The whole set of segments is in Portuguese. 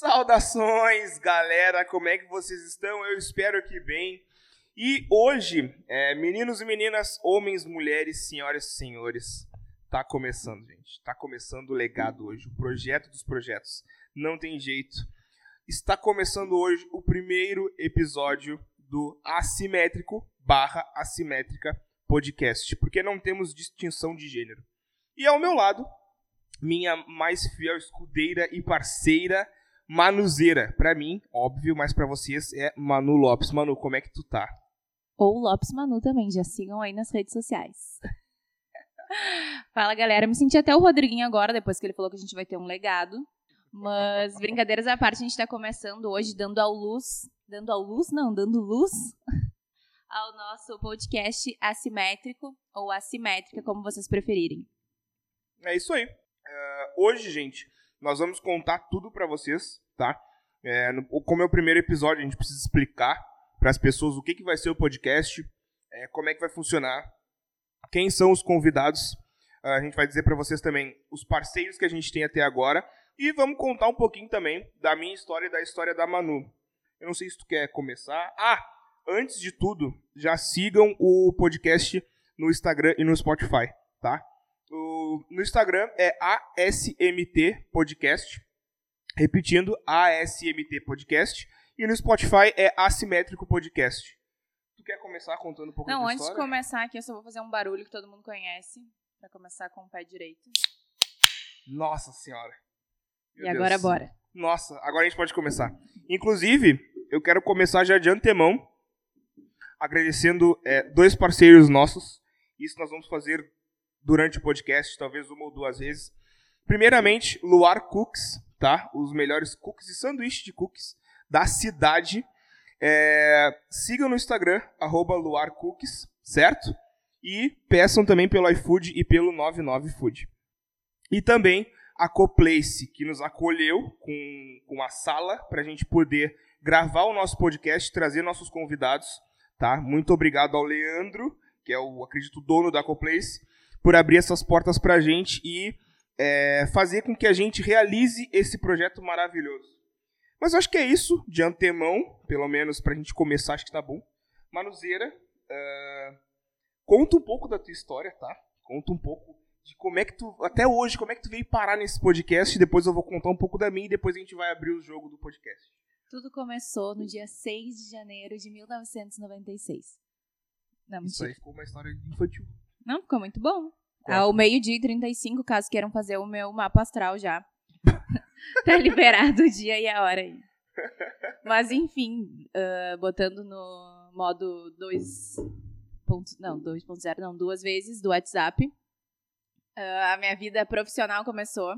Saudações, galera! Como é que vocês estão? Eu espero que bem. E hoje, é, meninos e meninas, homens, mulheres, senhoras e senhores, tá começando, gente. Tá começando o legado hoje, o projeto dos projetos. Não tem jeito. Está começando hoje o primeiro episódio do Assimétrico barra Assimétrica Podcast, porque não temos distinção de gênero. E ao meu lado, minha mais fiel escudeira e parceira, Manuzeira. Pra mim, óbvio, mas pra vocês é Manu Lopes. Manu, como é que tu tá? Ou Lopes Manu também, já sigam aí nas redes sociais. Fala galera, me senti até o Rodriguinho agora, depois que ele falou que a gente vai ter um legado. Mas brincadeiras à parte, a gente tá começando hoje dando ao luz. Dando ao luz? Não, dando luz ao nosso podcast assimétrico ou assimétrica, como vocês preferirem. É isso aí. Uh, hoje, gente, nós vamos contar tudo para vocês, tá? É, no, como é o primeiro episódio, a gente precisa explicar para as pessoas o que, que vai ser o podcast, é, como é que vai funcionar, quem são os convidados. Uh, a gente vai dizer para vocês também os parceiros que a gente tem até agora e vamos contar um pouquinho também da minha história e da história da Manu. Eu não sei se tu quer começar. Ah, antes de tudo, já sigam o podcast no Instagram e no Spotify, tá? No Instagram é ASMT Podcast. Repetindo, ASMT Podcast. E no Spotify é Assimétrico Podcast. Tu quer começar contando um pouco Não, antes de história? começar aqui, eu só vou fazer um barulho que todo mundo conhece. Pra começar com o pé direito. Nossa senhora. Meu e agora Deus. bora. Nossa, agora a gente pode começar. Inclusive, eu quero começar já de antemão agradecendo é, dois parceiros nossos. Isso nós vamos fazer durante o podcast, talvez uma ou duas vezes. Primeiramente, Luar Cooks, tá? Os melhores cookies e sanduíches de cookies da cidade. É, sigam no Instagram, arroba certo? E peçam também pelo iFood e pelo 99food. E também a Coplace, que nos acolheu com, com a sala para a gente poder gravar o nosso podcast, trazer nossos convidados, tá? Muito obrigado ao Leandro, que é o, acredito, dono da Coplace, por abrir essas portas para a gente e é, fazer com que a gente realize esse projeto maravilhoso. Mas eu acho que é isso, de antemão, pelo menos para a gente começar, acho que tá bom. Manuzeira, ah, conta um pouco da tua história, tá? Conta um pouco de como é que tu, até hoje, como é que tu veio parar nesse podcast. Depois eu vou contar um pouco da minha e depois a gente vai abrir o jogo do podcast. Tudo começou no dia 6 de janeiro de 1996. Não, Isso aí ficou uma história infantil. Não, ficou muito bom. Ao meio-dia e 35, caso queiram fazer o meu mapa astral já. tá liberado o dia e a hora aí. Mas enfim, ah, botando no modo 2. ponto- Não, 2.0, não, duas vezes do WhatsApp. ah, a minha vida profissional começou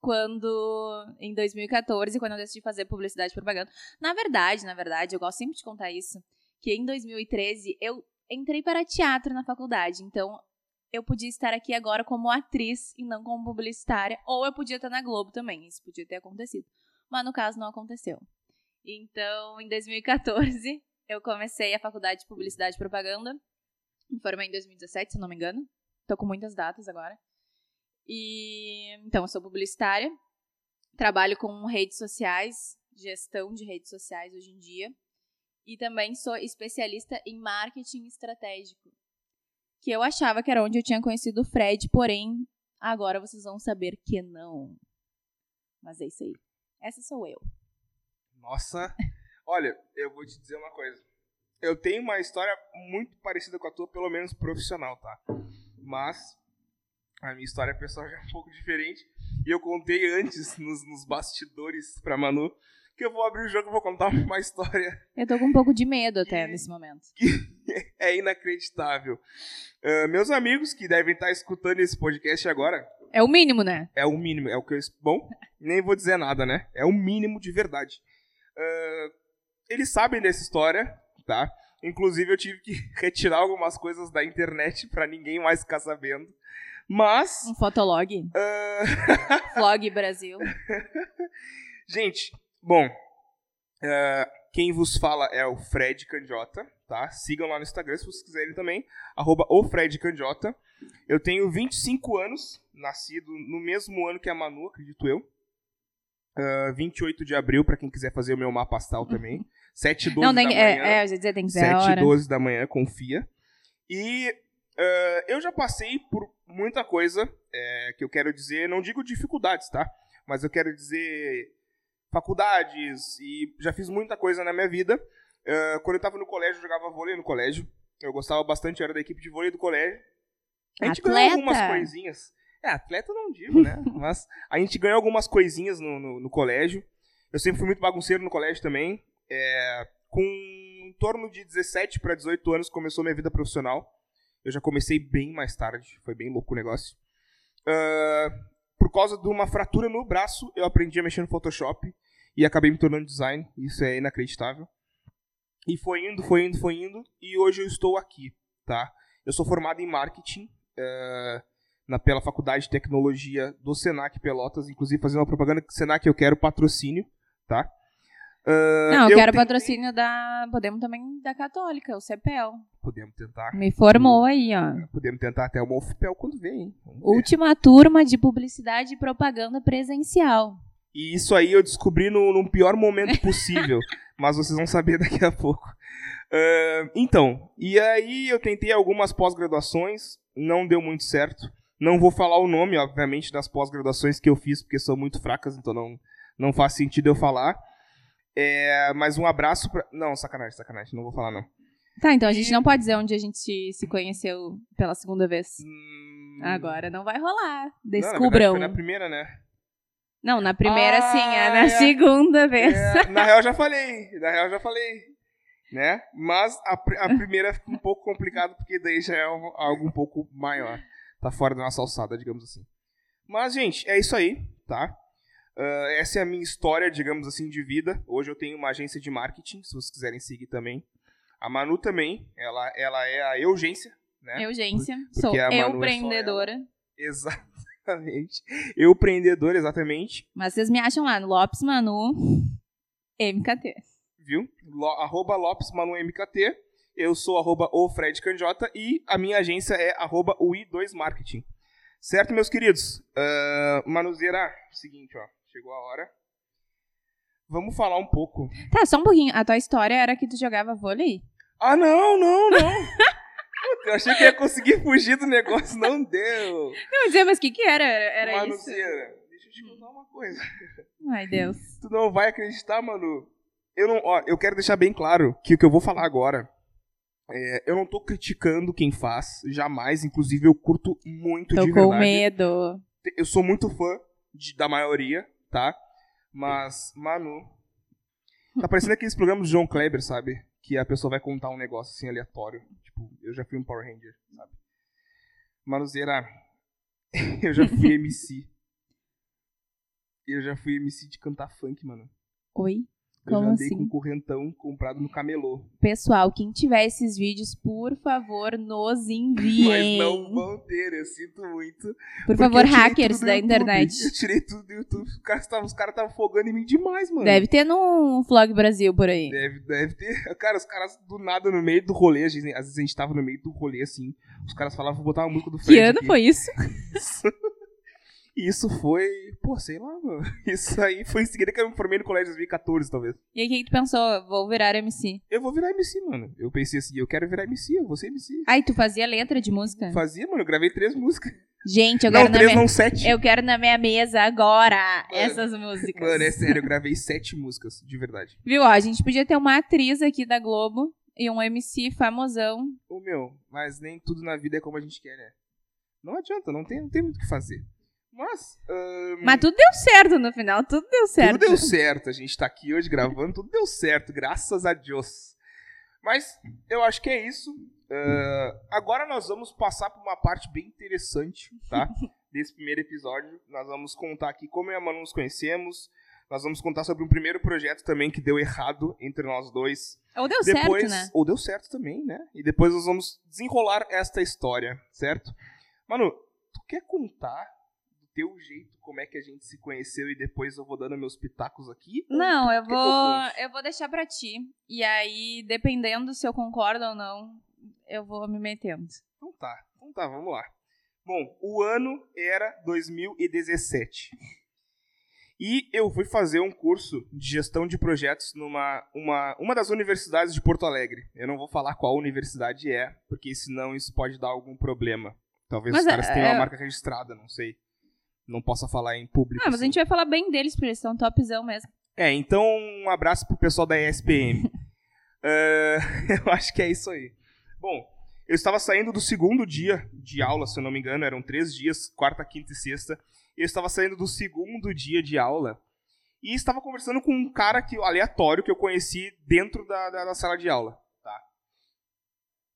quando, em 2014, quando eu decidi fazer publicidade e propaganda. Na verdade, na verdade, eu gosto sempre de contar isso, que em 2013 eu entrei para teatro na faculdade. Então, eu podia estar aqui agora como atriz e não como publicitária, ou eu podia estar na Globo também, isso podia ter acontecido. Mas no caso não aconteceu. Então, em 2014, eu comecei a faculdade de publicidade e propaganda. Me formei em 2017, se não me engano. Tô com muitas datas agora. E então eu sou publicitária. Trabalho com redes sociais, gestão de redes sociais hoje em dia. E também sou especialista em marketing estratégico que eu achava que era onde eu tinha conhecido o Fred, porém, agora vocês vão saber que não. Mas é isso aí. Essa sou eu. Nossa, olha, eu vou te dizer uma coisa. Eu tenho uma história muito parecida com a tua, pelo menos profissional, tá? Mas a minha história pessoal já é um pouco diferente. E eu contei antes, nos, nos bastidores pra Manu, que eu vou abrir o jogo e vou contar uma história Eu tô com um pouco de medo até nesse momento. é inacreditável. Ah, meus amigos que devem estar escutando esse podcast agora, É o mínimo, né? é o mínimo, é o que eu. Bom, nem vou dizer nada, né? É o mínimo de verdade. Ah, eles sabem dessa história, tá? Inclusive eu tive que retirar algumas coisas da internet pra ninguém mais ficar sabendo. Mas. Um fotolog. ah, Vlog Brasil. Gente, bom. ah, quem vos fala é o Fred Candiota, tá? Sigam lá no Instagram se vocês quiserem também. Arroba o Fred Candiota. Eu tenho 25 anos, nascido no mesmo ano que a Manu, acredito eu. Uh, 28 de abril, pra quem quiser fazer o meu mapa astral também. 7 e 12 Não, tem, da é, manhã. é, eu ia dizer, tem que ser a 7 e hora. 12 da manhã, confia. E uh, eu já passei por muita coisa é, que eu quero dizer, não digo dificuldades, tá? Mas eu quero dizer faculdades e já fiz muita coisa na minha vida. Uh, quando eu tava no colégio, eu jogava vôlei no colégio. Eu gostava bastante, era da equipe de vôlei do colégio. A gente ganhou Atleta? algumas coisinhas. É, atleta não digo, né? Mas a gente ganhou algumas coisinhas no, no, no colégio. Eu sempre fui muito bagunceiro no colégio também. É, com em torno de 17 para 18 anos começou minha vida profissional. Eu já comecei bem mais tarde, foi bem louco o negócio. Ah, por causa de uma fratura no braço, eu aprendi a mexer no Photoshop e acabei me tornando design. Isso é inacreditável. E foi indo, foi indo, foi indo, e hoje eu estou aqui, tá? Eu sou formado em marketing ah, na, pela Faculdade de Tecnologia do Senac Pelotas, inclusive fazendo uma propaganda que Senac eu quero patrocínio, tá? Ah, Não, eu, quero tentei- patrocínio da. Podemos também da Católica, o CEPEL. Podemos tentar. Me formou aí, ó. Podemos tentar até uma UFPEL quando vem. Última turma de publicidade e propaganda presencial. E isso aí eu descobri no, no pior momento possível, mas vocês vão saber daqui a pouco. Ah, então, e aí eu tentei algumas pós-graduações, não deu muito certo. Não vou falar o nome, obviamente, das pós-graduações que eu fiz, porque são muito fracas, então não, não faz sentido eu falar. É, mas um abraço pra. Não, sacanagem, sacanagem, não vou falar não. Tá, então a gente não pode dizer onde a gente se conheceu pela segunda vez. Hum, Agora não vai rolar. não, na verdade Descubram. Foi na primeira, né? Não, na primeira Ah, sim, é na é. segunda vez. É, na real já falei, na real já falei, né? Mas a, a primeira fica um pouco complicado porque daí já é algo, um pouco maior, tá fora da nossa alçada, digamos assim. Mas gente, é isso aí, tá? Ah, essa é a minha história, digamos assim, de vida. Hoje eu tenho uma agência de marketing, se vocês quiserem seguir também. A Manu também, ela, ela é a Eugência, né? Eugência, sou é empreendedora. Exatamente. Eu empreendedor, exatamente. Mas vocês me acham lá no Lopes Manu MKT. viu? Lo, arroba Lopes Manu MKT. Eu sou arroba o Fred Candiota e a minha agência é arroba o I2 Marketing. Certo, meus queridos? Uh, Manuzeira, seguinte, ó. Chegou a hora. Vamos falar um pouco. Tá, só um pouquinho. A tua história era que tu jogava vôlei? Ah, não, não, não. Eu achei que ia conseguir fugir do negócio, não deu. Não, dizer, mas o que que era? Era isso? Manuzeira, deixa eu te contar uma coisa. Ai, Deus. Tu não vai acreditar, Manu. Eu não, ó, eu quero deixar bem claro que o que eu vou falar agora, é, eu não tô criticando quem faz, jamais. Inclusive, eu curto muito Tô de com verdade. medo. Eu sou muito fã de- da maioria, tá? Mas, Manu, tá parecendo aqueles programas de João Kleber, sabe? Que a pessoa vai contar um negócio assim aleatório. Tipo, eu já fui um Power Ranger, sabe? Manuzeira, eu já fui MC. Eu já fui MC de cantar funk, mano. Oi? Eu Como já andei assim? com correntão comprado no camelô. Pessoal, quem tiver esses vídeos, por favor, nos Mas enviem. não vão ter, eu sinto muito. Por favor, eu hackers da YouTube. internet. Eu tirei tudo do YouTube. Os caras estavam cara tavam folgando em mim demais, mano. Deve ter no Vlog Brasil por aí. Deve, deve ter. Cara, os caras do nada no meio do rolê, às vezes, às vezes a gente tava no meio do rolê assim. Os caras falavam, vou botar uma música do Fred. Que ano aqui. foi isso? E isso foi. Pô, sei lá, mano. Isso aí foi em seguida que eu me formei no colégio em 2014, talvez. E aí, o que, tu pensou? Vou virar MC. Eu vou virar MC, mano. Eu pensei assim, eu quero virar MC, eu vou ser MC. Ai, tu fazia letra de música? Fazia, mano, eu gravei três músicas. Gente, eu não, quero, na três minha... não, sete. eu quero na minha mesa agora Mano, essas músicas. Mano, é sério, eu gravei sete músicas, de verdade. Viu? Ó, a gente podia ter uma atriz aqui da Globo e um MC famosão. Ô meu, mas nem tudo na vida é como a gente quer, né? Não adianta, não tem, não tem muito o que fazer. Mas. Mas tudo deu certo no final, tudo deu certo. Tudo deu certo. A gente tá aqui hoje gravando, tudo deu certo, graças a Deus. Mas eu acho que é isso. Ah, agora nós vamos passar por uma parte bem interessante, tá? Desse primeiro episódio. Nós vamos contar aqui como eu e a Manu nos conhecemos. Nós vamos contar sobre um primeiro projeto também que deu errado entre nós dois. Ou deu depois, certo, né? Ou deu certo também, né? E depois nós vamos desenrolar esta história, certo? Manu, tu quer contar teu jeito como é que a gente se conheceu e depois eu vou dando meus pitacos aqui? Não, eu vou, eu vou deixar pra ti. E aí, dependendo se eu concordo ou não, eu vou me metendo. Então tá, então tá, vamos lá. Bom, o ano era 2017. E eu fui fazer um curso de gestão de projetos numa uma, uma das universidades de Porto Alegre. Eu não vou falar qual universidade é, porque senão isso pode dar algum problema. Talvez Mas os caras é- tenham é- uma marca registrada, não sei. Não possa falar em público. Ah, mas a assim. gente vai falar bem deles, porque eles são topzão mesmo. É, então um abraço pro pessoal da ESPM. Eh, eu acho que é isso aí. Bom, eu estava saindo do segundo dia de aula, se eu não me engano, eram três dias, quarta, quinta e sexta. Eu estava saindo do segundo dia de aula e estava conversando com um cara que, aleatório que eu conheci dentro da, da, da sala de aula. Tá?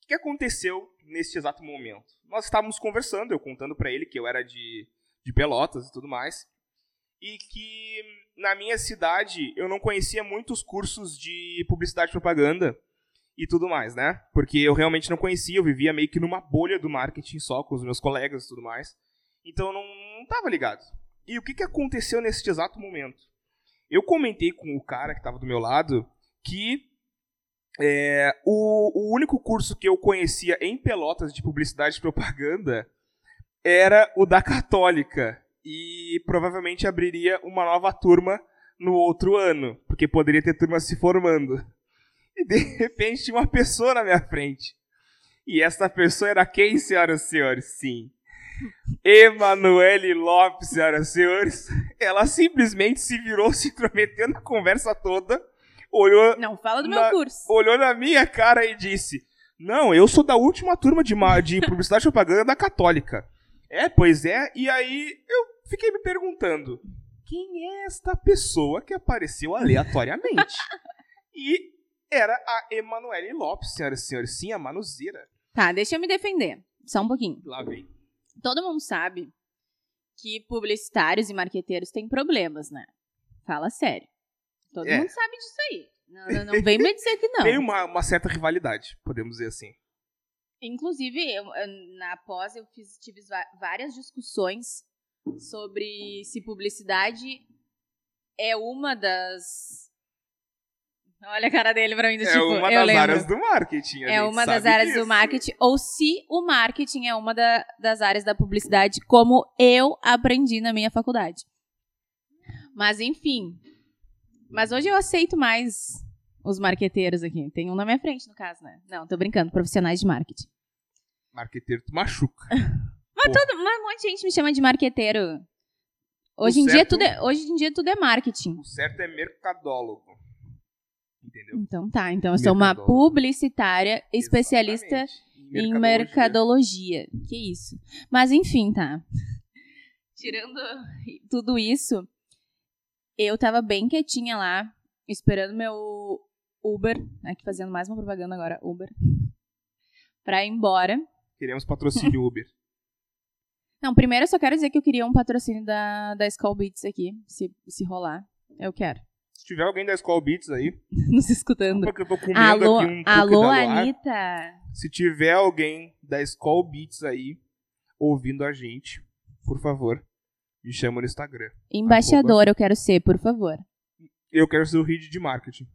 O que aconteceu neste exato momento? Nós estávamos conversando, eu contando pra ele que eu era de, de Pelotas e tudo mais, e que na minha cidade eu não conhecia muitos cursos de publicidade e propaganda e tudo mais, né? Porque eu realmente não conhecia, eu vivia meio que numa bolha do marketing só com os meus colegas e tudo mais. Então eu não, não tava ligado. E o que, que aconteceu nesse exato momento? Eu comentei com o cara que estava do meu lado que é, o, o único curso que eu conhecia em Pelotas de publicidade e propaganda era o da Católica. E provavelmente abriria uma nova turma no outro ano, porque poderia ter turma se formando. E de repente tinha uma pessoa na minha frente. E essa pessoa era quem, senhoras e senhores? Sim. Emanuele Lopes, senhoras e senhores. Ela simplesmente se virou, se intrometeu na conversa toda, olhou, Não, fala do Na- meu curso. olhou na minha cara e disse: Não, eu sou da última turma de, de publicidade e propaganda da Católica. É, pois é. E aí eu fiquei me perguntando: quem é esta pessoa que apareceu aleatoriamente? e era a Emanuele Lopes, senhoras e senhores. Sim, a Manuzeira. Tá, deixa eu me defender. Só um pouquinho. Lá vem. Todo mundo sabe que publicitários e marqueteiros têm problemas, né? Fala sério. Todo É. mundo sabe disso aí. Não, não, não vem me dizer que não. Tem uma, uma certa rivalidade, podemos dizer assim. Inclusive, eu- eu- na pós eu fiz, tive várias discussões sobre se publicidade é uma das. Olha a cara dele pra mim do é tipo, uma eu das lembro. áreas do marketing. É uma das áreas disso. do marketing, ou se o marketing é uma da- das áreas da publicidade, como eu aprendi na minha faculdade. Mas enfim. Mas hoje eu aceito mais os marqueteiros aqui. Tem um na minha frente, no caso, né? Não, tô brincando, profissionais de marketing. Marqueteiro, tu machuca. Mas, todo, mas um monte de gente me chama de marqueteiro. Hoje O em, dia certo- tudo é, hoje em dia tudo é marketing. O certo é mercadólogo. Entendeu? Então tá, então eu sou uma publicitária especialista Exatamente. em mercadologia. Que isso. Mas enfim, tá. Tirando tudo isso, eu tava bem quietinha lá, esperando meu Uber, aqui fazendo mais uma propaganda agora, Uber, pra ir embora. Queremos patrocínio Uber. Não, primeiro eu só quero dizer que eu queria um patrocínio da, da Skull Beats aqui, se, se rolar. Eu quero. Se tiver alguém da Skull Beats aí, Nos escutando. porque eu tô comendo Alô, aqui um alô. Anitta. Se tiver alguém da Skull Beats aí ouvindo a gente, por favor, me chama no Instagram. Embaixadora eu quero ser, por favor. Eu quero ser o lead de marketing.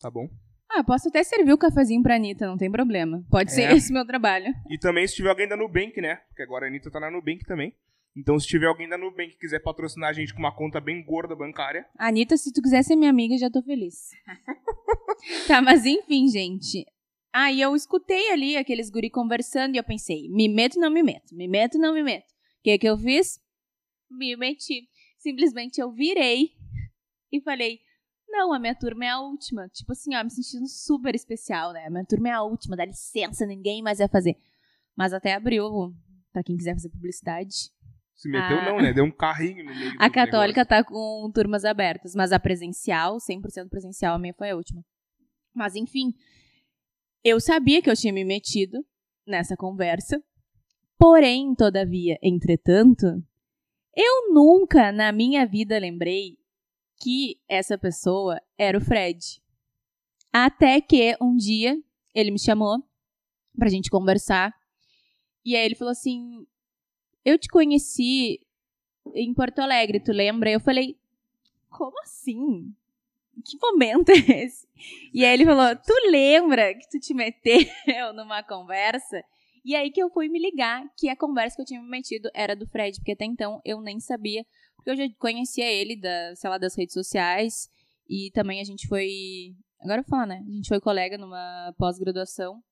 Tá bom? Ah, posso até servir o cafezinho pra Anitta, não tem problema. Pode ser É. esse meu trabalho. E também se tiver alguém da Nubank, né? Porque agora a Anitta tá na Nubank também. Então se tiver alguém da Nubank que quiser patrocinar a gente com uma conta bem gorda bancária, Anitta, se tu quiser ser minha amiga, já tô feliz. tá, mas enfim, gente. Aí eu escutei ali aqueles guri conversando e eu pensei, me meto, não me meto, me meto, não me meto. O que que eu fiz? Me meti. Simplesmente eu virei e falei, não, a minha turma é a última. Tipo assim, ó, me sentindo super especial, né? A minha turma é a última, dá licença, ninguém mais vai fazer. Mas até abriu, pra quem quiser fazer publicidade. se meteu Ah. não, né? Deu um carrinho no meio A católica negócio. tá com turmas abertas, mas a presencial, 100% presencial, a minha foi a última. Mas enfim, eu sabia que eu tinha me metido nessa conversa. Porém, todavia, entretanto, eu nunca na minha vida lembrei que essa pessoa era o Fred. Até que um dia ele me chamou pra gente conversar. E aí ele falou assim: Eu te conheci em Porto Alegre, tu lembra? Eu falei, como assim? Que momento é esse? E aí ele falou, tu lembra que tu te meteu numa conversa E aí que eu fui me ligar que a conversa que eu tinha me metido era do Fred, porque até então eu nem sabia, porque eu já conhecia ele da, sei lá, das redes sociais e também a gente foi, agora eu vou falar, né? A gente foi colega numa pós-graduação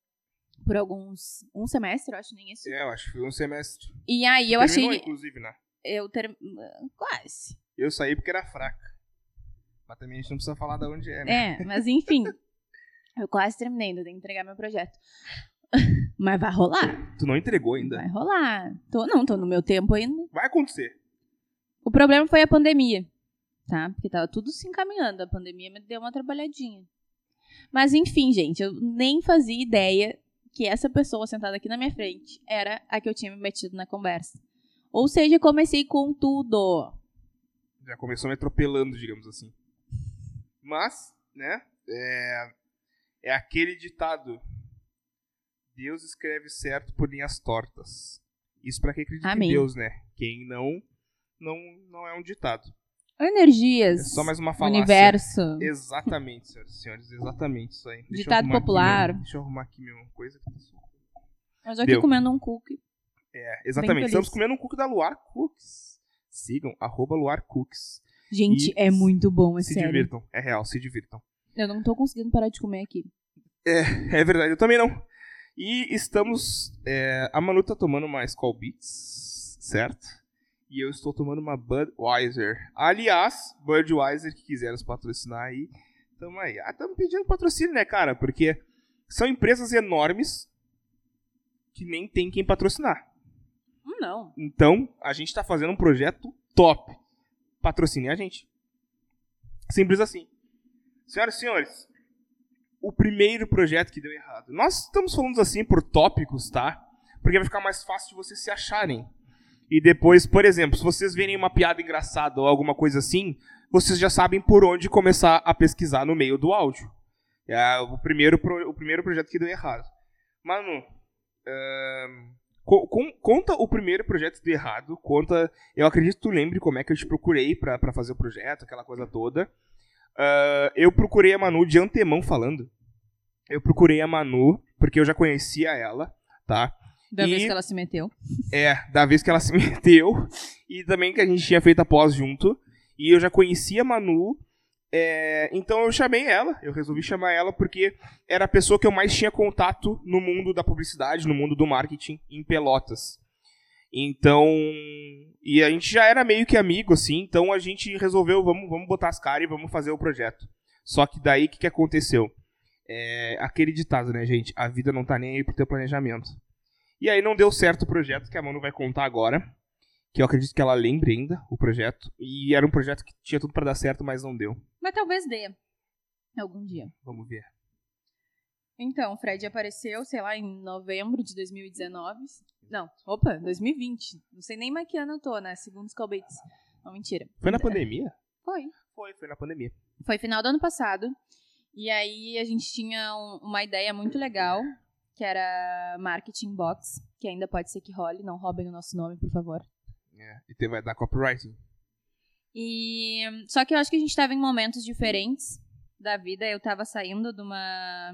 por alguns um semestre, eu acho nem isso. É, eu acho que foi um semestre. E aí eu Terminou, achei inclusive, né? eu ter quase. Eu saí porque era fraca. Mas também a gente não precisa falar de onde é, né? É, mas enfim. eu quase terminei, ainda tenho que entregar meu projeto. Mas vai rolar. Tu não entregou ainda. Vai rolar. Tô, não, tô no meu tempo ainda. Vai acontecer. O problema foi a pandemia, tá? Porque tava tudo se encaminhando. A pandemia me deu uma trabalhadinha. Mas enfim, gente, eu nem fazia ideia que essa pessoa sentada aqui na minha frente era a que eu tinha me metido na conversa. Ou seja, comecei com tudo. Já começou me atropelando, digamos assim. Mas, né? É, é aquele ditado. Deus escreve certo por linhas tortas. Isso pra quem acredita Amém. em Deus, né? Quem não, não, não é um ditado. Energias. É só mais uma falácia. Universo. Exatamente, senhoras e senhores. Exatamente isso aí. Deixa Ditado popular. meu- deixa eu arrumar aqui minha coisa. que tá já aqui Deu. comendo um cookie. É, exatamente. Estamos comendo um cookie da Luar Cooks. Sigam, arroba Luar Cooks. Gente, E é muito bom, é se sério. divirtam. É real, se divirtam. Eu não tô conseguindo parar de comer aqui. É verdade, eu também não. E estamos. é, a Manu tá tomando uma Skull Beats, certo? E eu estou tomando uma Budweiser. Aliás, Budweiser, que quiser nos patrocinar aí, tamo aí. Ah, estamos pedindo patrocínio, né, cara? Porque são empresas enormes que nem tem quem patrocinar. Hum, Não. Então, a gente tá fazendo um projeto top. Patrocine a gente. Simples assim. Senhoras e senhores, o primeiro projeto que deu errado. Nós estamos falando assim por tópicos, tá? Porque vai ficar mais fácil de vocês se acharem. E depois, por exemplo, se vocês verem uma piada engraçada ou alguma coisa assim, vocês já sabem por onde começar a pesquisar no meio do áudio. É o primeiro, pro- o primeiro projeto que deu errado. Manu, ahn, co- con- conta o primeiro projeto que deu errado. Conta. Eu acredito que tu lembre como é que eu te procurei pra fazer o projeto, aquela coisa toda. Ah, eu procurei a Manu de antemão falando. Eu procurei a Manu, porque eu já conhecia ela, tá? Da E- vez que ela se meteu. É, da vez que ela se meteu. E também que a gente tinha feito a pós junto. E eu já conhecia a Manu. é, então eu chamei ela. Eu resolvi chamar ela porque era a pessoa que eu mais tinha contato no mundo da publicidade, no mundo do marketing em Pelotas. Então. E a gente já era meio que amigo, assim. Então a gente resolveu, vamos, vamos botar as caras e vamos fazer o projeto. Só que daí o que, que aconteceu? É, aquele ditado, né, gente? A vida não tá nem aí pro teu planejamento. E aí não deu certo o projeto que a Manu vai contar agora. Que eu acredito que ela lembre ainda o projeto. E era um projeto que tinha tudo pra dar certo, mas não deu. Mas talvez dê. Algum dia. Vamos ver. Então, o Fred apareceu, sei lá, em novembro de 2019. Não, opa, 2020. Não sei nem mais que ano eu tô, né? Segundo os Colbates. Não, mentira. Foi na pandemia? Foi. Foi, foi na pandemia. Foi final do ano passado. E aí a gente tinha um- uma ideia muito legal, que era Marketing Box, que ainda pode ser que role. Não roubem o nosso nome, por favor. É, e te vai dar copywriting. E só que eu acho que a gente estava em momentos diferentes da vida. Eu estava saindo de uma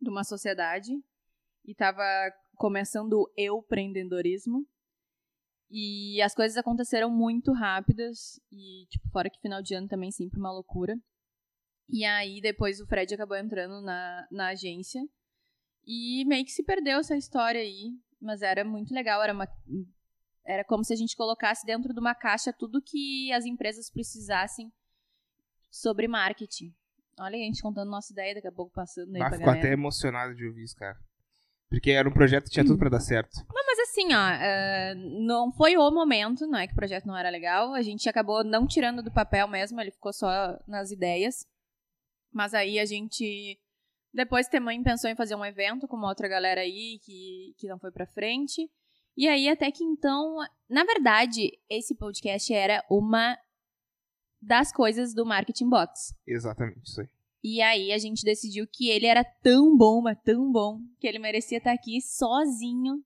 de uma sociedade e estava começando o eu empreendedorismo. E as coisas aconteceram muito rápidas e tipo fora que final de ano também sempre uma loucura. E aí depois o Fred acabou entrando na, na agência e meio que se perdeu essa história aí, mas era muito legal, era uma era como se a gente colocasse dentro de uma caixa tudo que as empresas precisassem sobre marketing. Olha a gente contando nossa ideia, daqui a pouco passando aí Ah, pra ficou galera. até emocionado de ouvir isso, cara. Porque era um projeto que tinha tudo pra dar certo. Não, mas assim, ó, eh, não foi o momento, não é que o projeto não era legal. A gente acabou não tirando do papel mesmo, ele ficou só nas ideias. Mas aí a gente. Depois também pensou em fazer um evento com uma outra galera aí que, que não foi pra frente. E aí, até que então. Na verdade, esse podcast era uma das coisas do Marketing Box. Exatamente, isso aí. E aí a gente decidiu que ele era tão bom, mas tão bom, que ele merecia estar aqui sozinho,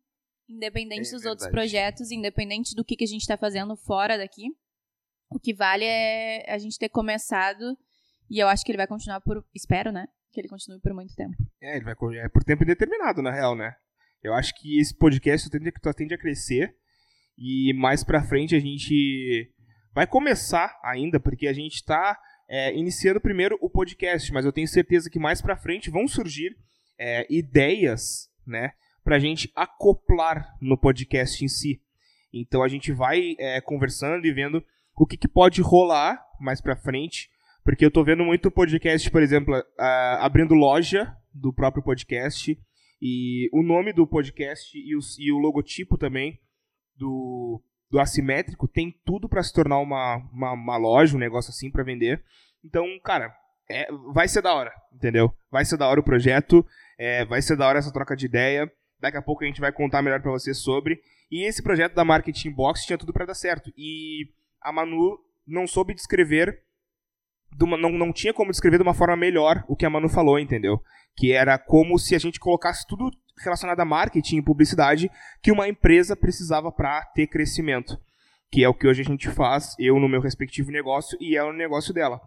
independente É dos outros verdade. projetos, independente do que, que a gente tá fazendo fora daqui. O que vale é a gente ter começado, e eu acho que ele vai continuar por. Espero, né? Que ele continue por muito tempo. É, ele vai é por tempo indeterminado, na real, né? Eu acho que esse podcast tende, tende a crescer e mais pra frente a gente vai começar ainda, porque a gente está é, iniciando primeiro o podcast, mas eu tenho certeza que mais pra frente vão surgir é, ideias, né, pra gente acoplar no podcast em si. Então a gente vai é, conversando e vendo o que, que, pode rolar mais pra frente, porque eu tô vendo muito podcast, por exemplo, uh, abrindo loja do próprio podcast, e o nome do podcast e, e o logotipo também do, do assimétrico tem tudo para se tornar uma, uma, uma, loja, um negócio assim para vender. Então, cara, é, vai ser da hora, entendeu? Vai ser da hora o projeto, é, vai ser da hora essa troca de ideia. Daqui a pouco a gente vai contar melhor para vocês sobre. E esse projeto da Marketing Box tinha tudo para dar certo. E a Manu não soube descrever, uma, não, não tinha como descrever de uma forma melhor o que a Manu falou, entendeu? Que era como se a gente colocasse tudo relacionado a marketing e publicidade que uma empresa precisava para ter crescimento. Que é o que hoje a gente faz, eu no meu respectivo negócio e ela no negócio dela.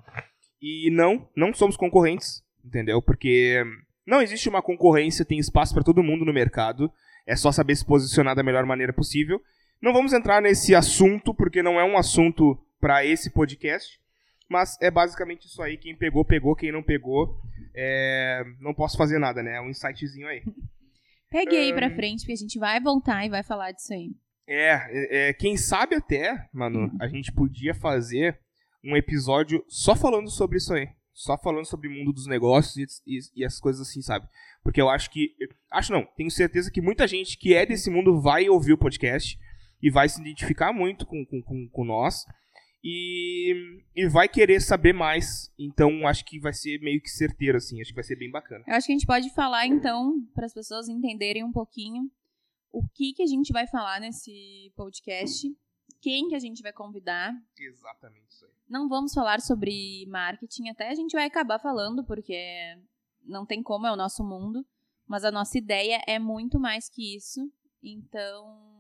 E não, não somos concorrentes, entendeu? Porque não existe uma concorrência, tem espaço para todo mundo no mercado. É só saber se posicionar da melhor maneira possível. Não vamos entrar nesse assunto, porque não é um assunto para esse podcast. Mas é basicamente isso aí. Quem pegou, pegou. Quem não pegou, é... não posso fazer nada, né? É um insightzinho aí. Pegue aí um... pra frente, porque a gente vai voltar e vai falar disso aí. É, é, é quem sabe até, mano, a gente podia fazer um episódio só falando sobre isso aí só falando sobre o mundo dos negócios e, e, e, as coisas assim, sabe? Porque eu acho que. Acho não, tenho certeza que muita gente que é desse mundo vai ouvir o podcast e vai se identificar muito com, com, com, com nós e, e vai querer saber mais. Então acho que vai ser meio que certeiro, assim. Acho que vai ser bem bacana. Eu acho que a gente pode falar, então, para as pessoas entenderem um pouquinho o que, que a gente vai falar nesse podcast quem que a gente vai convidar. Exatamente isso aí. Não vamos falar sobre marketing, até a gente vai acabar falando, porque não tem como, é o nosso mundo. Mas a nossa ideia é muito mais que isso. Então,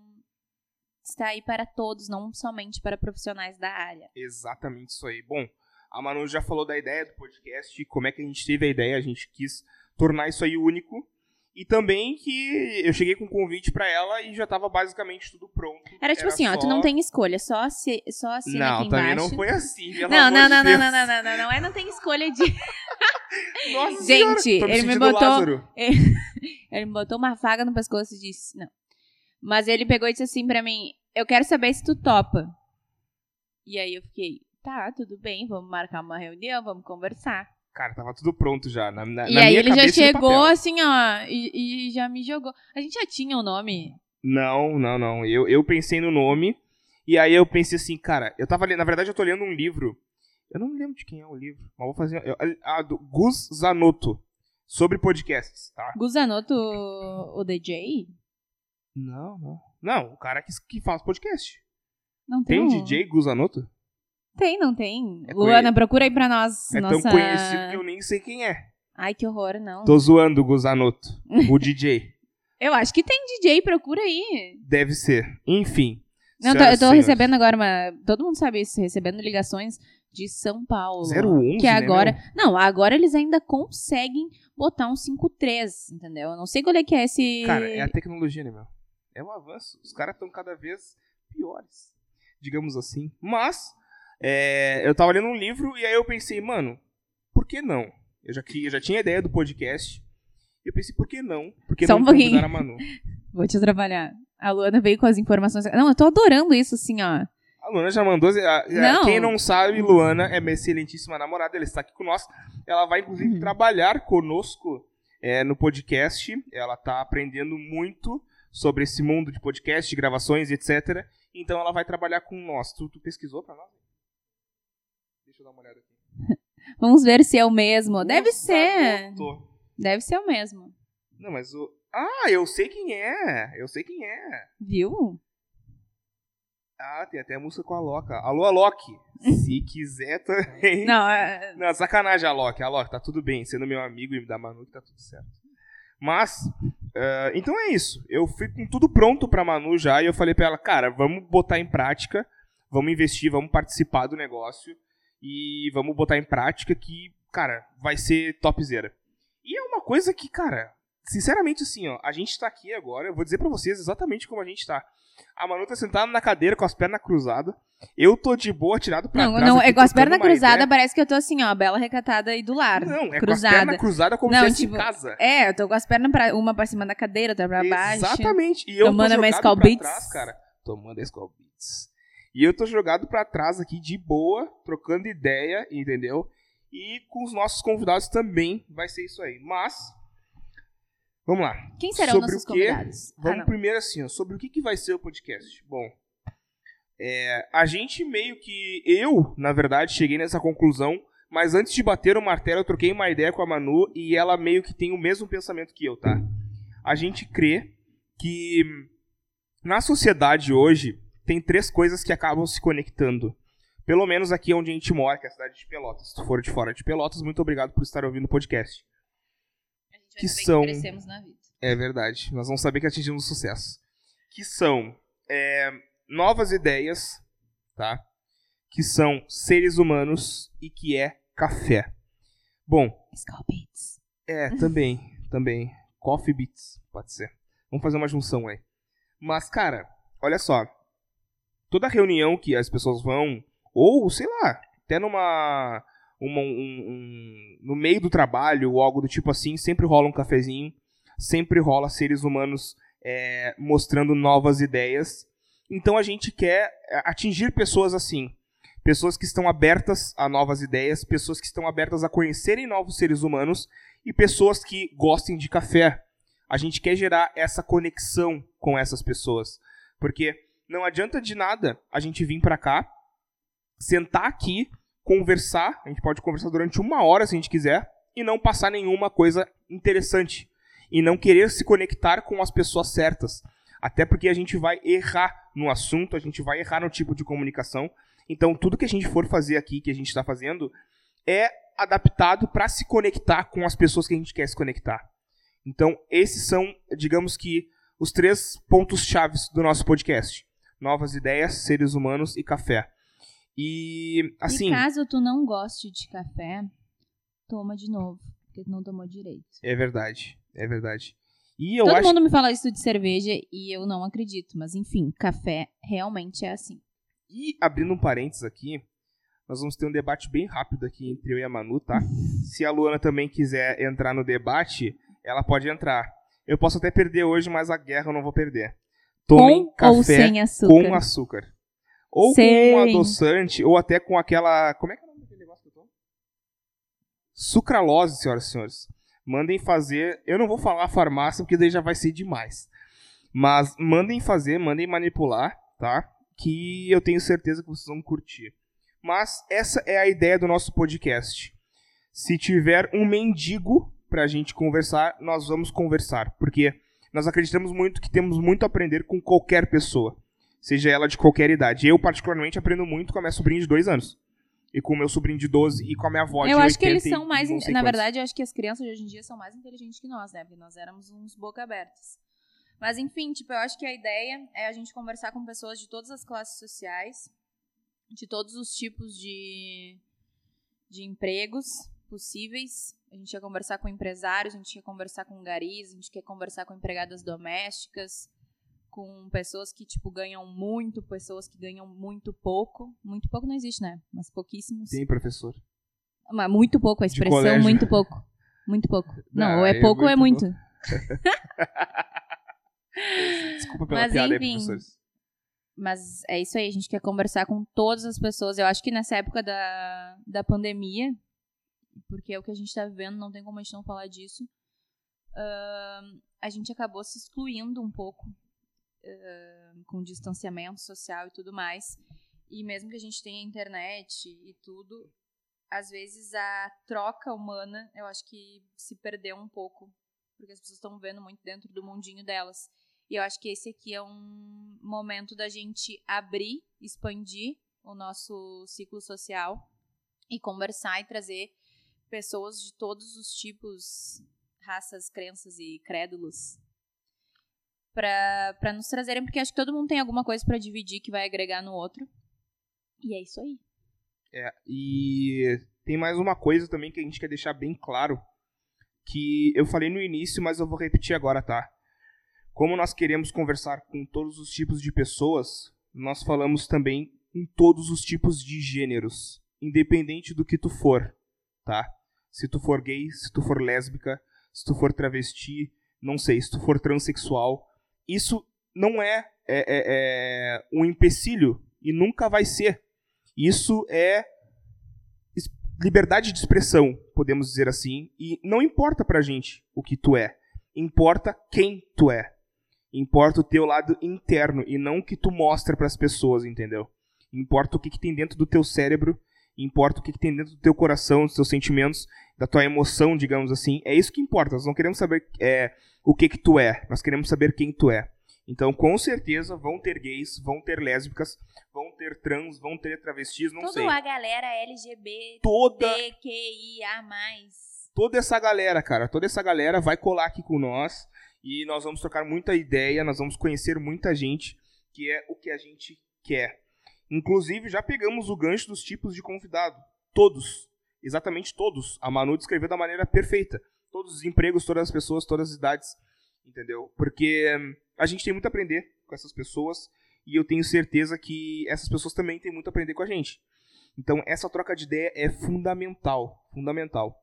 está aí para todos, não somente para profissionais da área. Exatamente isso aí. Bom, a Manu já falou da ideia do podcast, como é que a gente teve a ideia, a gente quis tornar isso aí único. E também que eu cheguei com um convite para ela e já estava basicamente tudo pronto. Era tipo Era assim, só... ó, tu não tem escolha, só se, só assim. não, aqui embaixo. Não, também não foi assim, pelo não, não, não, de não, não, não, não, não, não, é não tem escolha de... Nossa Gente, senhora, me ele me botou... Ele, ele me botou uma vaga no pescoço e disse, não, mas ele pegou e disse assim pra mim, eu quero saber se tu topa. E aí eu fiquei, tá, tudo bem, vamos marcar uma reunião, vamos conversar. Cara, tava tudo pronto já. Na, na, e na aí ele já chegou assim, ó, e, e, já me jogou. A gente já tinha o um nome? Não, não, não. Eu, eu pensei no nome. E aí eu pensei assim, cara, eu tava lendo. Na verdade, eu tô lendo um livro. Eu não me lembro de quem é o livro, mas vou fazer. a do Gus Zanotto. Sobre podcasts, tá? Gus Zanotto, o DJ? Não, não. Não, o cara que, que faz podcast. Não tem. Tem um... DJ Gus Zanotto? Tem, não tem. É Luana, procura aí pra nós. É nossa... tão conhecido que eu nem sei quem é. Ai, que horror, não. Tô zoando o Guzanoto, o DJ. Eu acho que tem DJ, procura aí. Deve ser. Enfim. Não, tô, eu tô recebendo agora uma. Todo mundo sabe isso, recebendo ligações de São Paulo. 011, Que agora. Né, não, agora eles ainda conseguem botar um 5.3, entendeu? Eu não sei qual é que é esse. Cara, é a tecnologia, né, meu? É um avanço. Os caras estão cada vez piores. Digamos assim. Mas é, eu tava lendo um livro e aí eu pensei, mano, por que não? Eu já, eu já tinha ideia do podcast. E eu pensei, por que não? Por que Só não um pouquinho. a Manu? Vou te trabalhar. A Luana veio com as informações. Não, eu tô adorando isso, assim, ó. A Luana já mandou. A, não. Quem não sabe, Luana é minha excelentíssima namorada. Ela está aqui conosco. Ela vai, inclusive, uhum. trabalhar conosco é, no podcast. Ela tá aprendendo muito sobre esse mundo de podcast, de gravações, etc. Então ela vai trabalhar com nós. Tu, tu pesquisou pra nós? Deixa eu dar uma olhada aqui. Vamos ver se é o mesmo. Deve ser. Deve ser o mesmo. Não, mas o. Ah, eu sei quem é. Eu sei quem é. Viu? Ah, tem até a música com a Loca. Alô, Alok. Se quiser também. Não, é... Não, sacanagem, Alok. Alok, tá tudo bem. Sendo meu amigo e da Manu, tá tudo certo. Mas, uh, então é isso. Eu fui com tudo pronto pra Manu já e eu falei pra ela, cara, vamos botar em prática, vamos investir, vamos participar do negócio e vamos botar em prática que, cara, vai ser topzera. E é uma coisa que, cara, sinceramente, assim, ó, a gente tá aqui agora, eu vou dizer pra vocês exatamente como a gente tá. A Manu tá sentada na cadeira com as pernas cruzadas. Eu tô de boa, tirado pra Não, trás. não, aqui, é com as pernas cruzadas, parece que eu tô assim, ó, bela recatada aí do lar. Não, é cruzada. com as pernas cruzadas como Não, se fosse tipo, em casa. É, eu tô com as pernas pra, uma pra cima da cadeira, outra pra baixo. Exatamente. E eu Tomando tô jogado pra Beats. trás, cara. Tomando a Skol Beats. E eu tô jogado pra trás aqui de boa, trocando ideia, entendeu? E com os nossos convidados também vai ser isso aí. Mas, vamos lá. Quem serão Sobre nossos o quê? convidados? Ah, Vamos não. primeiro assim, ó, sobre o que, que vai ser o podcast. Bom, é, a gente meio que. Eu, na verdade, cheguei nessa conclusão, mas antes de bater o martelo, eu troquei uma ideia com a Manu e ela meio que tem o mesmo pensamento que eu, tá? A gente crê que na sociedade hoje tem três coisas que acabam se conectando. Pelo menos aqui onde a gente mora, que é a cidade de Pelotas. Se tu for de fora de Pelotas, muito obrigado por estar ouvindo o podcast. Que são- crescemos na vida. É verdade. Nós vamos saber que atingimos sucesso. Que são é, novas ideias, tá? Que são seres humanos e que é café. Bom, Skull Beats. é, também, também. Coffee Beats, pode ser. Vamos fazer uma junção aí. Mas, cara, olha só. Toda reunião que as pessoas vão, ou, sei lá, até numa. Uma- um- um- no meio do trabalho, ou algo do tipo assim, sempre rola um cafezinho. Sempre rola seres humanos é, mostrando novas ideias. Então a gente quer é, atingir pessoas assim. Pessoas que estão abertas a novas ideias, pessoas que estão abertas a conhecerem novos seres humanos e pessoas que gostem de café. A gente quer gerar essa conexão com essas pessoas. Porque não adianta de nada a gente vir pra cá, sentar aqui, conversar. A gente pode conversar durante uma hora se a gente quiser e não passar nenhuma coisa interessante. E não querer se conectar com as pessoas certas. Até porque a gente vai errar no assunto, a gente vai errar no tipo de comunicação. Então, tudo que a gente for fazer aqui, que a gente está fazendo, é adaptado para se conectar com as pessoas que a gente quer se conectar. Então, esses são, digamos que, os três pontos chaves do nosso podcast: novas ideias, seres humanos e café. E, assim, E caso tu não goste de café, toma de novo, porque tu não tomou direito. é verdade, é verdade. E eu Todo acho mundo me fala isso de cerveja e eu não acredito, mas enfim, café realmente é assim. E abrindo um parênteses aqui, nós vamos ter um debate bem rápido aqui entre eu e a Manu, tá? Se a Luana também quiser entrar no debate, ela pode entrar. Eu posso até perder hoje, mas a guerra eu não vou perder. Tomem com café ou sem açúcar? com açúcar. Ou com um adoçante, ou até com aquela. Como é que é o nome daquele negócio que eu tomo? Sucralose, senhoras e senhores. Mandem fazer. Eu não vou falar farmácia, porque daí já vai ser demais. Mas mandem fazer, mandem manipular, tá? Que eu tenho certeza que vocês vão curtir. Mas essa é a ideia do nosso podcast. Se tiver um mendigo pra gente conversar, nós vamos conversar. Porque nós acreditamos muito que temos muito a aprender com qualquer pessoa. Seja ela de qualquer idade. Eu, particularmente, aprendo muito com a minha sobrinha de dois anos. E com o meu sobrinho de 12 e com a minha avó de Eu acho que 80 eles são mais. sei Na verdade, eu acho que as crianças de hoje em dia são mais inteligentes que nós, né? Porque nós éramos uns boca abertas. Mas enfim, tipo, eu acho que a ideia é a gente conversar com pessoas de todas as classes sociais, de todos os tipos de, de empregos possíveis. A gente ia conversar com empresários, a gente ia conversar com garis, a gente quer conversar com empregadas domésticas, com pessoas que, tipo, ganham muito, pessoas que ganham muito pouco. Muito pouco não existe, né? Mas pouquíssimos. Sim, professor. Mas muito pouco, a expressão muito pouco. Muito pouco. Não, Não, ou é é pouco ou é muito muito. Desculpa pela Mas, piada aí, enfim. professores. Mas é isso aí, a gente quer conversar com todas as pessoas. Eu acho que nessa época da, da pandemia, porque é o que a gente tá vivendo, não tem como a gente não falar disso, ahn, a gente acabou se excluindo um pouco com distanciamento social e tudo mais. E mesmo que a gente tenha internet e tudo, às vezes a troca humana, eu acho que se perdeu um pouco, porque as pessoas estão vendo muito dentro do mundinho delas. E eu acho que esse aqui é um momento da gente abrir, expandir o nosso ciclo social e conversar e trazer pessoas de todos os tipos, raças, crenças e crédulos para nos trazerem, porque acho que todo mundo tem alguma coisa para dividir que vai agregar no outro. E é isso aí. É, e tem mais uma coisa também que a gente quer deixar bem claro, que eu falei no início, mas eu vou repetir agora, tá? Como nós queremos conversar com todos os tipos de pessoas, nós falamos também em todos os tipos de gêneros, independente do que tu for, tá? Se tu for gay, se tu for lésbica, se tu for travesti, não sei, se tu for transexual, isso não é, é, é, é um empecilho e nunca vai ser. Isso é liberdade de expressão, podemos dizer assim, e não importa pra gente o que tu é, importa quem tu é. Importa o teu lado interno e não o que tu mostra para as pessoas, entendeu? Importa o que, que tem dentro do teu cérebro, importa o que, que tem dentro do teu coração, dos teus sentimentos, da tua emoção, digamos assim. É isso que importa. Nós não queremos saber é, o que que tu é, nós queremos saber quem tu é. Então, com certeza, vão ter gays, vão ter lésbicas, vão ter trans, vão ter travestis, não Toda sei. a galera LGBT, Toda, QIA+. toda essa galera, cara, toda essa galera vai colar aqui com nós e nós vamos trocar muita ideia, nós vamos conhecer muita gente, que é o que a gente quer. Inclusive, já pegamos o gancho dos tipos de convidado. Todos. Exatamente todos. A Manu descreveu da maneira perfeita. Todos os empregos, todas as pessoas, todas as idades. Entendeu? Porque hum, a gente tem muito a aprender com essas pessoas e eu tenho certeza que essas pessoas também têm muito a aprender com a gente. Então, essa troca de ideia é fundamental. Fundamental.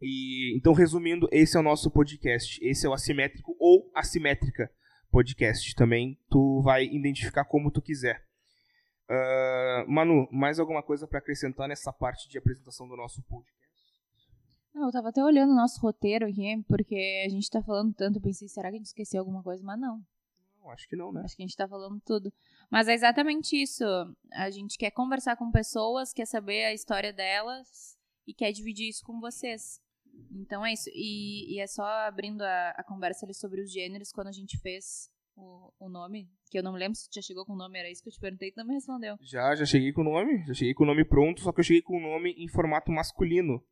E, então, resumindo, esse é o nosso podcast. Esse é o Assimétrico ou Assimétrica Podcast. Também tu vai identificar como tu quiser. Uh, Manu, mais alguma coisa para acrescentar nessa parte de apresentação do nosso podcast? Não, eu tava até olhando o nosso roteiro aqui, porque a gente tá falando tanto, eu pensei, será que a gente esqueceu alguma coisa? Mas não. Não, acho que não, né? Acho que a gente tá falando tudo. Mas é exatamente isso. A gente quer conversar com pessoas, quer saber a história delas e quer dividir isso com vocês. Então é isso. E, e é só abrindo a, a conversa ali sobre os gêneros, quando a gente fez o, o nome, que eu não me lembro se já chegou com o nome, era isso que eu te perguntei, tu não me respondeu. Já, já cheguei com o nome, já cheguei com o nome pronto, só que eu cheguei com o nome em formato masculino.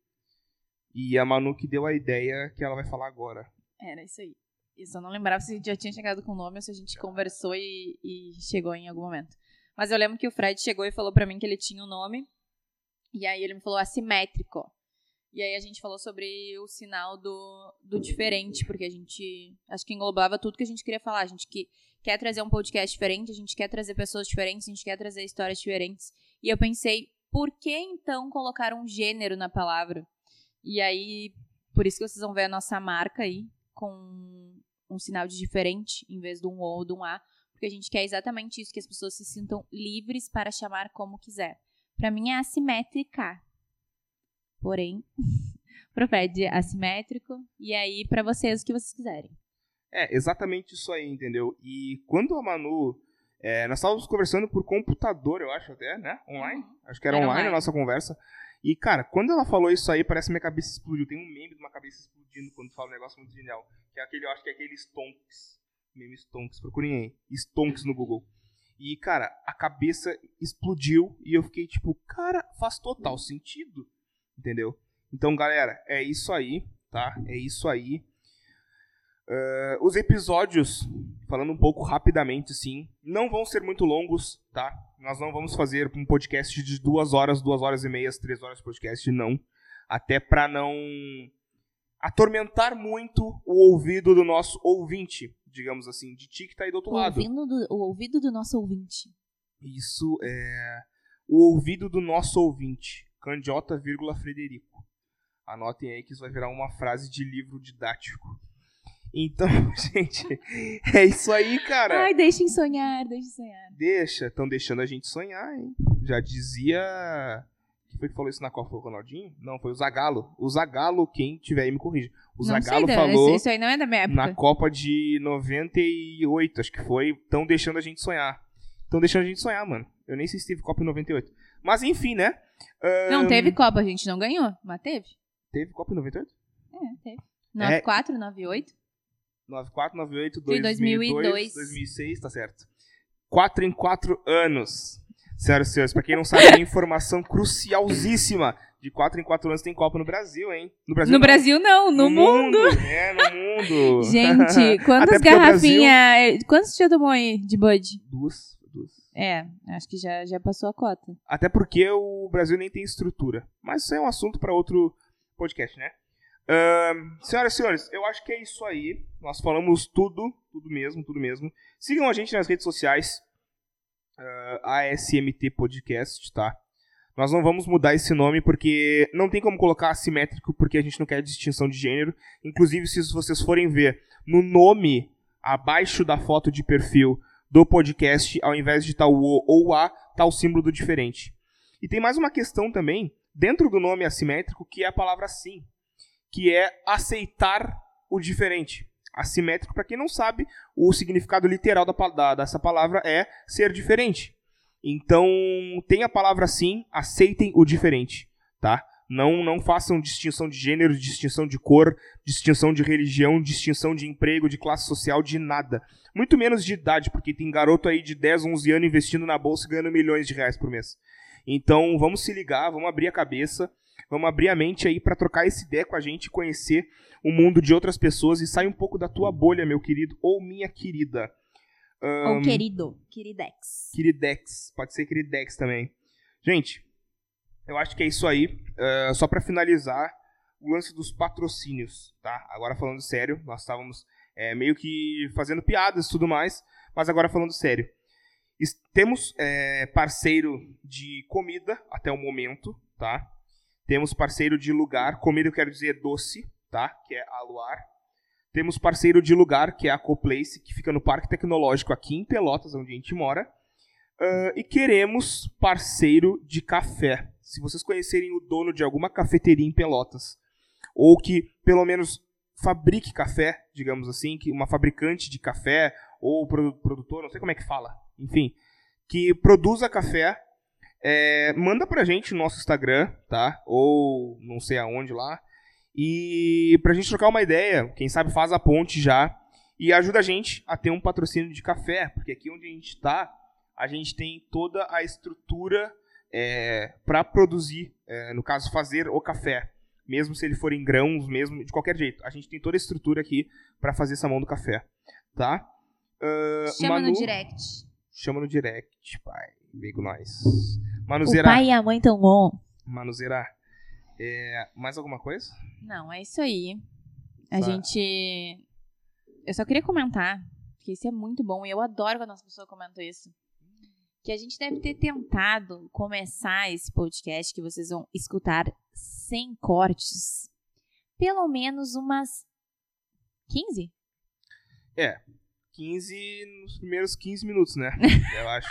E a Manu que deu a ideia que ela vai falar agora. Era isso aí. Eu só não lembrava se a gente já tinha chegado com o nome ou se a gente conversou e, e chegou em algum momento. Mas eu lembro que o Fred chegou e falou para mim que ele tinha um nome. E aí ele me falou assimétrico. E aí a gente falou sobre o sinal do, do diferente, porque a gente acho que englobava tudo que a gente queria falar. A gente que, quer trazer um podcast diferente, a gente quer trazer pessoas diferentes, a gente quer trazer histórias diferentes. E eu pensei, por que então colocar um gênero na palavra? E aí, por isso que vocês vão ver a nossa marca aí, com um sinal de diferente, em vez de um O ou de um A, porque a gente quer exatamente isso, que as pessoas se sintam livres para chamar como quiser. Para mim é assimétrica. Porém, pro assimétrico, e aí para vocês o que vocês quiserem. É, exatamente isso aí, entendeu? E quando a Manu. é, nós estávamos conversando por computador, eu acho até, né? Online. Acho que era, Era online, online. a nossa conversa. E, cara, quando ela falou isso aí, parece que minha cabeça explodiu. Tem um meme de uma cabeça explodindo quando fala um negócio muito genial. Que é aquele, eu acho que é aquele Stonks. Meme Stonks, procurem aí. Stonks no Google. E, cara, a cabeça explodiu e eu fiquei tipo, cara, faz total sentido. Entendeu? Então, galera, é isso aí, tá? É isso aí. Ah, os episódios, falando um pouco rapidamente, assim, não vão ser muito longos, tá? Nós não vamos fazer um podcast de duas horas, duas horas e meia, três horas de podcast, não. Até pra não atormentar muito o ouvido do nosso ouvinte, digamos assim, de ti que tá aí do outro O, lado. do- o ouvido do nosso ouvinte. Isso é o ouvido do nosso ouvinte. Candiota, vírgula, Frederico. Anotem aí que isso vai virar uma frase de livro didático. Então, gente, é isso aí, cara. Ai, deixem sonhar, deixem sonhar. Deixa, estão deixando a gente sonhar, hein? Já dizia. Quem foi que falou isso na Copa? Foi o Ronaldinho? Não, foi o Zagalo. O Zagalo, quem tiver aí me corrige. O não Zagalo sei, falou Isso, isso aí não é da minha época. na Copa de 98, acho que foi. Estão deixando a gente sonhar. Estão deixando a gente sonhar, mano. Eu nem sei se teve Copa em 98. Mas enfim, né? Não Ahn, teve Copa, a gente não ganhou, mas teve. Teve Copa em 98? É, teve. 94, 98. 94, 98, Foi 2002, 2002. 2006, tá certo. 4 em 4 anos. Senhoras e senhores, pra quem não sabe, é informação crucialzíssima. De 4 em 4 anos tem Copa no Brasil, hein? No Brasil No não. Brasil não, no, mundo. É, no mundo. Gente, quantas porque o garrafinhas. Quantos você já tomou aí de Bud? Duas. É, acho que já, já passou a cota. Até porque o Brasil nem tem estrutura. Mas isso é um assunto para outro podcast, né? Ahn, senhoras e senhores, eu acho que é isso aí. Nós falamos tudo, tudo mesmo, tudo mesmo. Sigam a gente nas redes sociais, ah, ASMT Podcast, tá? Nós não vamos mudar esse nome porque não tem como colocar assimétrico porque a gente não quer distinção de gênero. Inclusive, se vocês forem ver no nome abaixo da foto de perfil do podcast, ao invés de estar o O ou A, tá o símbolo do diferente. E tem mais uma questão também, dentro do nome assimétrico, que é a palavra sim, que é aceitar o diferente. Assimétrico, para quem não sabe, o significado literal da, da- dessa palavra é ser diferente. Então, tem a palavra sim, aceitem o diferente, tá? Não, não façam distinção de gênero, distinção de cor, distinção de religião, distinção de emprego, de classe social, de nada. Muito menos de idade, porque tem garoto aí de 10, 11 anos investindo na bolsa e ganhando milhões de reais por mês. Então, vamos se ligar, vamos abrir a cabeça, vamos abrir a mente aí pra trocar essa ideia com a gente, conhecer o mundo de outras pessoas e sair um pouco da tua bolha, meu querido ou minha querida. Ou querido, queridex. Queridex, pode ser Queridex também. Gente, eu acho que é isso aí. Ah, só pra finalizar, o lance dos patrocínios, tá? Agora falando sério, nós estávamos é, meio que fazendo piadas e tudo mais, mas agora falando sério. Temos é, parceiro de comida até o momento, tá? Temos parceiro de lugar, comida eu quero dizer doce, tá? Que é a Luar. Temos parceiro de lugar, que é a Coplace, que fica no Parque Tecnológico aqui em Pelotas, onde a gente mora. Ah, e queremos parceiro de café. Se vocês conhecerem o dono de alguma cafeteria em Pelotas, ou que pelo menos fabrique café, digamos assim, que uma fabricante de café, ou produ- produtor, não sei como é que fala, enfim, que produza café, é, manda pra gente no nosso Instagram, tá? Ou não sei aonde lá. E pra gente trocar uma ideia, quem sabe faz a ponte já. E ajuda a gente a ter um patrocínio de café, porque aqui onde a gente tá, a gente tem toda a estrutura é, para produzir, é, no caso, fazer o café. Mesmo se ele for em grãos, mesmo de qualquer jeito. A gente tem toda a estrutura aqui para fazer essa mão do café, tá? Ah, Chama Manu- no direct. Chama no direct, pai. Vem com nós. O Manuzeira. pai e a mãe tão on. Manuzeira. É, mais alguma coisa? Não, é isso aí. A Tá. gente. Eu só queria comentar, que isso é muito bom, e eu adoro quando as pessoas comentam isso. Que a gente deve ter tentado começar esse podcast que vocês vão escutar sem cortes. Pelo menos umas 15? 15 nos primeiros 15 minutos, né? Eu acho.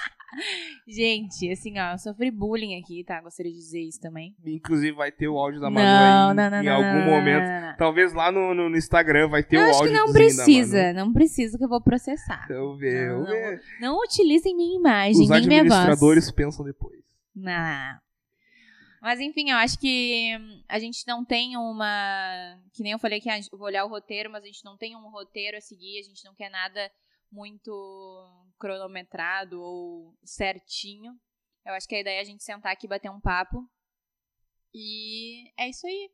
Gente, assim, ó, eu sofri bullying aqui, tá? Gostaria de dizer isso também. Inclusive vai ter o áudio da Manu não, aí não, não, em não, algum momento. Talvez lá no, no, no Instagram vai ter o acho que áudio não precisa, não precisa que eu vou processar. Eu ver, eu Não, ver. Não utilizem minha imagem, Os nem minha voz. administradores pensam depois. Não. Mas enfim, eu acho que a gente não tem uma. Que nem eu falei que vou olhar o roteiro, mas a gente não tem um roteiro a seguir, a gente não quer nada muito cronometrado ou certinho. Eu acho que a ideia é a gente sentar aqui e bater um papo. E é isso aí.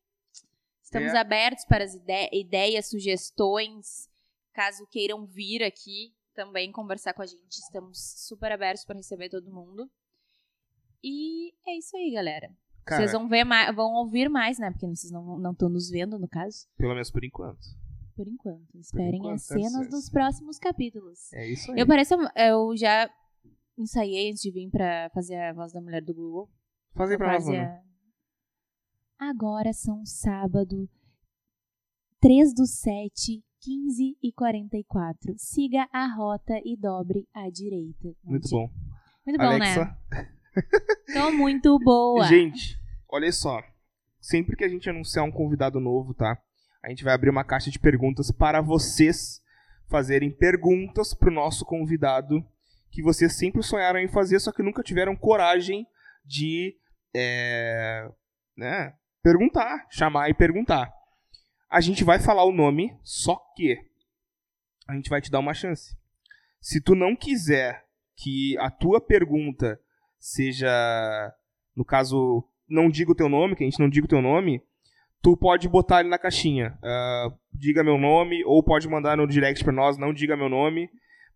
Estamos É. abertos para as ide- ideias, sugestões. Caso queiram vir aqui também conversar com a gente, estamos super abertos para receber todo mundo. E é isso aí, galera. Cara, Vocês vão ver mais, vão ouvir mais, né? Porque vocês não estão nos vendo, no caso. pelo menos por enquanto. Por enquanto. Esperem enquanto, as cenas é- dos próximos capítulos. É isso aí. Eu pareço. Eu já ensaiei antes de vir pra fazer a voz da mulher do Google. Faz aí Eu pra nós, fazia-. Agora são sábado, 3 do 7, 15 e 44. Siga a rota e dobre à direita. Muito bom. Muito bom, Alexa, né? Tô muito boa. Gente, olha só. Sempre que a gente anunciar um convidado novo, tá? A gente vai abrir uma caixa de perguntas para vocês fazerem perguntas pro nosso convidado que vocês sempre sonharam em fazer, só que nunca tiveram coragem de é, né, perguntar, chamar e perguntar. A gente vai falar o nome, só que a gente vai te dar uma chance. Se tu não quiser que a tua pergunta seja, no caso, não diga o teu nome, que a gente não diga o teu nome, tu pode botar ali na caixinha. ah, diga meu nome, ou pode mandar no direct pra nós, não diga meu nome.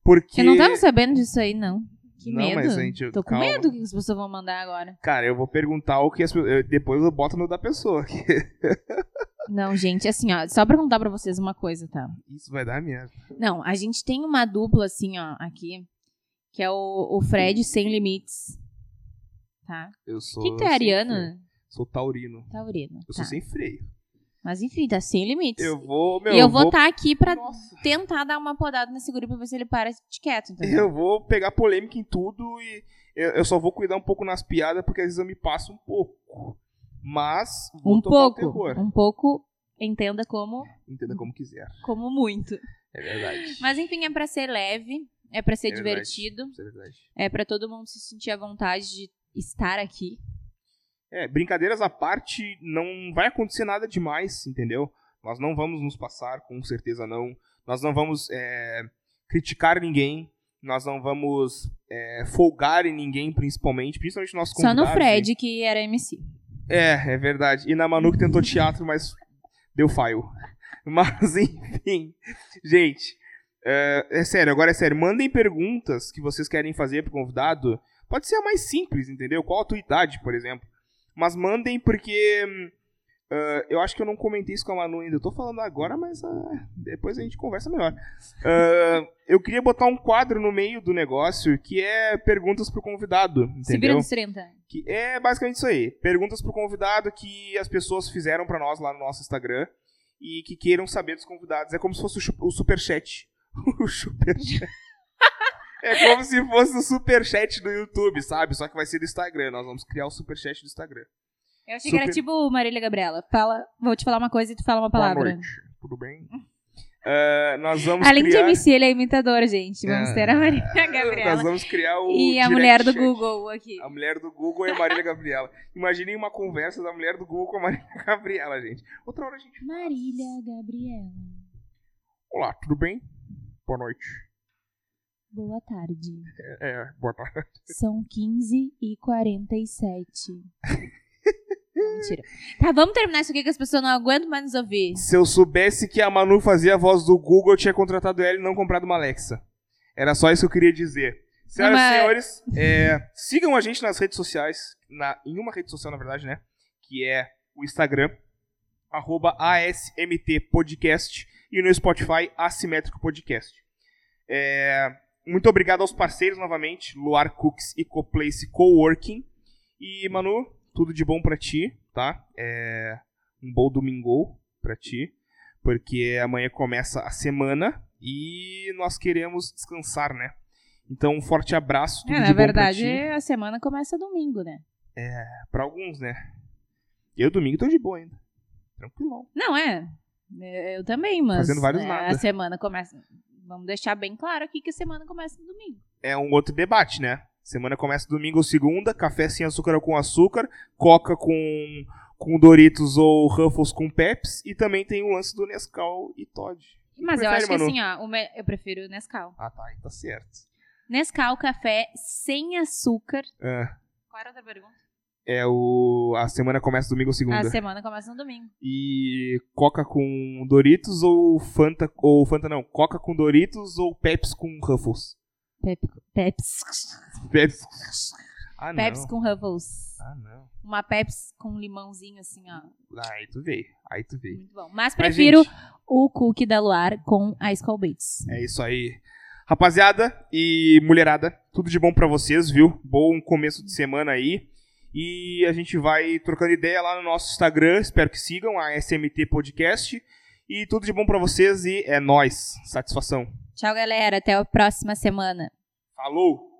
Porque. Eu não tava sabendo disso aí, não. Que Não, medo. mas gente- Tô com calma. medo do que as pessoas vão mandar agora. Cara, eu vou perguntar o que as pe- eu- Depois eu boto no da pessoa. Não, gente, assim, ó, só pra contar pra vocês uma coisa, tá? Isso vai dar merda. Não, a gente tem uma dupla, assim, ó, aqui, que é o, o Fred Sem Limites. Tá? Eu sou. Quem que tu é, sem Ariano? Sou taurino. Taurino. Eu tá. sou sem freio. Mas enfim, tá sem limites. Eu vou, meu. e eu vou estar aqui pra Nossa. tentar dar uma podada nesse guri pra ver se ele para de quieto, entendeu? Eu vou pegar polêmica em tudo e eu, eu só vou cuidar um pouco nas piadas porque às vezes eu me passo um pouco. Mas vou Um pouco. Um pouco, entenda como, Entenda como quiser. como muito. É verdade. Mas enfim, é pra ser leve, é pra ser É verdade. divertido, Isso é verdade. é pra todo mundo se sentir à vontade de estar aqui. É, brincadeiras à parte, não vai acontecer nada demais, entendeu? Nós não vamos nos passar, com certeza não. Nós não vamos é, criticar ninguém. Nós não vamos é, folgar em ninguém, principalmente. Principalmente nossos Só no Fred, que era MC. É, é verdade. E na Manu que tentou teatro, mas deu fail. Mas, enfim. Gente, é, é sério, agora é sério. Mandem perguntas que vocês querem fazer pro convidado. Pode ser a mais simples, entendeu? Qual a tua idade, por exemplo. Mas mandem porque. ah, eu acho que eu não comentei isso com a Manu ainda. Eu tô falando agora, mas ah, depois a gente conversa melhor. Ah, eu queria botar um quadro no meio do negócio que é perguntas pro convidado, Se entendeu? nos 30. Que é basicamente isso aí. Perguntas pro convidado que as pessoas fizeram pra nós lá no nosso Instagram e que queiram saber dos convidados. É como se fosse o, o superchat. o superchat. é como se fosse o superchat do YouTube, sabe? Só que vai ser do Instagram. Nós vamos criar o superchat do Instagram. Eu achei que era Super- tipo Marília Gabriela. Fala, vou te falar uma coisa e tu fala uma Boa palavra. noite. Tudo bem? Ah, nós vamos Além de criar... MC, ele é imitador, gente. Vamos Ah, ter a Marília Nós Gabriela. vamos criar o E a mulher do chat. Google aqui. A mulher do Google é a Marília Gabriela. Imaginem uma conversa da mulher do Google com a Marília Gabriela, gente. Outra hora a gente Marília Gabriela. Olá, tudo bem? Boa noite. Boa tarde. É, é, boa tarde. São 15 e 47. Não, Mentira. Tá, vamos terminar isso aqui que as pessoas não aguentam mais nos ouvir. Se eu soubesse que a Manu fazia a voz do Google, eu tinha contratado ela e não comprado uma Alexa. Era só isso que eu queria dizer. Senhoras e senhores, é, sigam a gente nas redes sociais, na- em uma rede social, na verdade, né? Que é o Instagram, arroba ASMT Podcast, e no Spotify, Assimétrico Podcast. É, muito obrigado aos parceiros novamente, Luar Cooks e Coplace Coworking. E, Manu, tudo de bom pra ti, tá? É, um bom domingo pra ti, porque amanhã começa a semana e nós queremos descansar, né? Então, um forte abraço, tudo É, de na bom verdade, pra ti. a semana começa domingo, né? Pra alguns, né? Eu domingo tô de boa ainda. Tranquilão. Não, é. Eu eu também, mas. Fazendo vários é, nada. A semana começa. Vamos deixar bem claro aqui que a semana começa no domingo. É um outro debate, né? Semana começa domingo ou segunda, café sem açúcar ou com açúcar, coca com, com Doritos ou Ruffles com Peps, e também tem o lance do Nescau e Todd. Mas eu prefere, acho que Manu? assim, ó, o me- eu prefiro Nescau. Ah, tá, aí tá certo. Nescau, café sem açúcar. É, Qual era a outra pergunta? É o. A semana começa domingo ou segunda. A semana começa no domingo. E Coca com Doritos ou Fanta. Ou Fanta não, Coca com Doritos ou Peps com Ruffles? Pep, Peps. Peps. Ah, não. Peps com Ruffles. Ah, não. Uma Peps com limãozinho, assim, ó. Ah, Aí tu veio. Aí tu veio. Muito bom. Mas Mas, prefiro gente, o cookie da Luar com a Skull Beats. É isso aí. Rapaziada e mulherada, tudo de bom pra vocês, viu? Bom começo de semana aí. E a gente vai trocando ideia lá no nosso Instagram, espero que sigam a SMT Podcast. E tudo de bom pra vocês e é nóis. Satisfação. Tchau, galera. Até a próxima semana. Falou!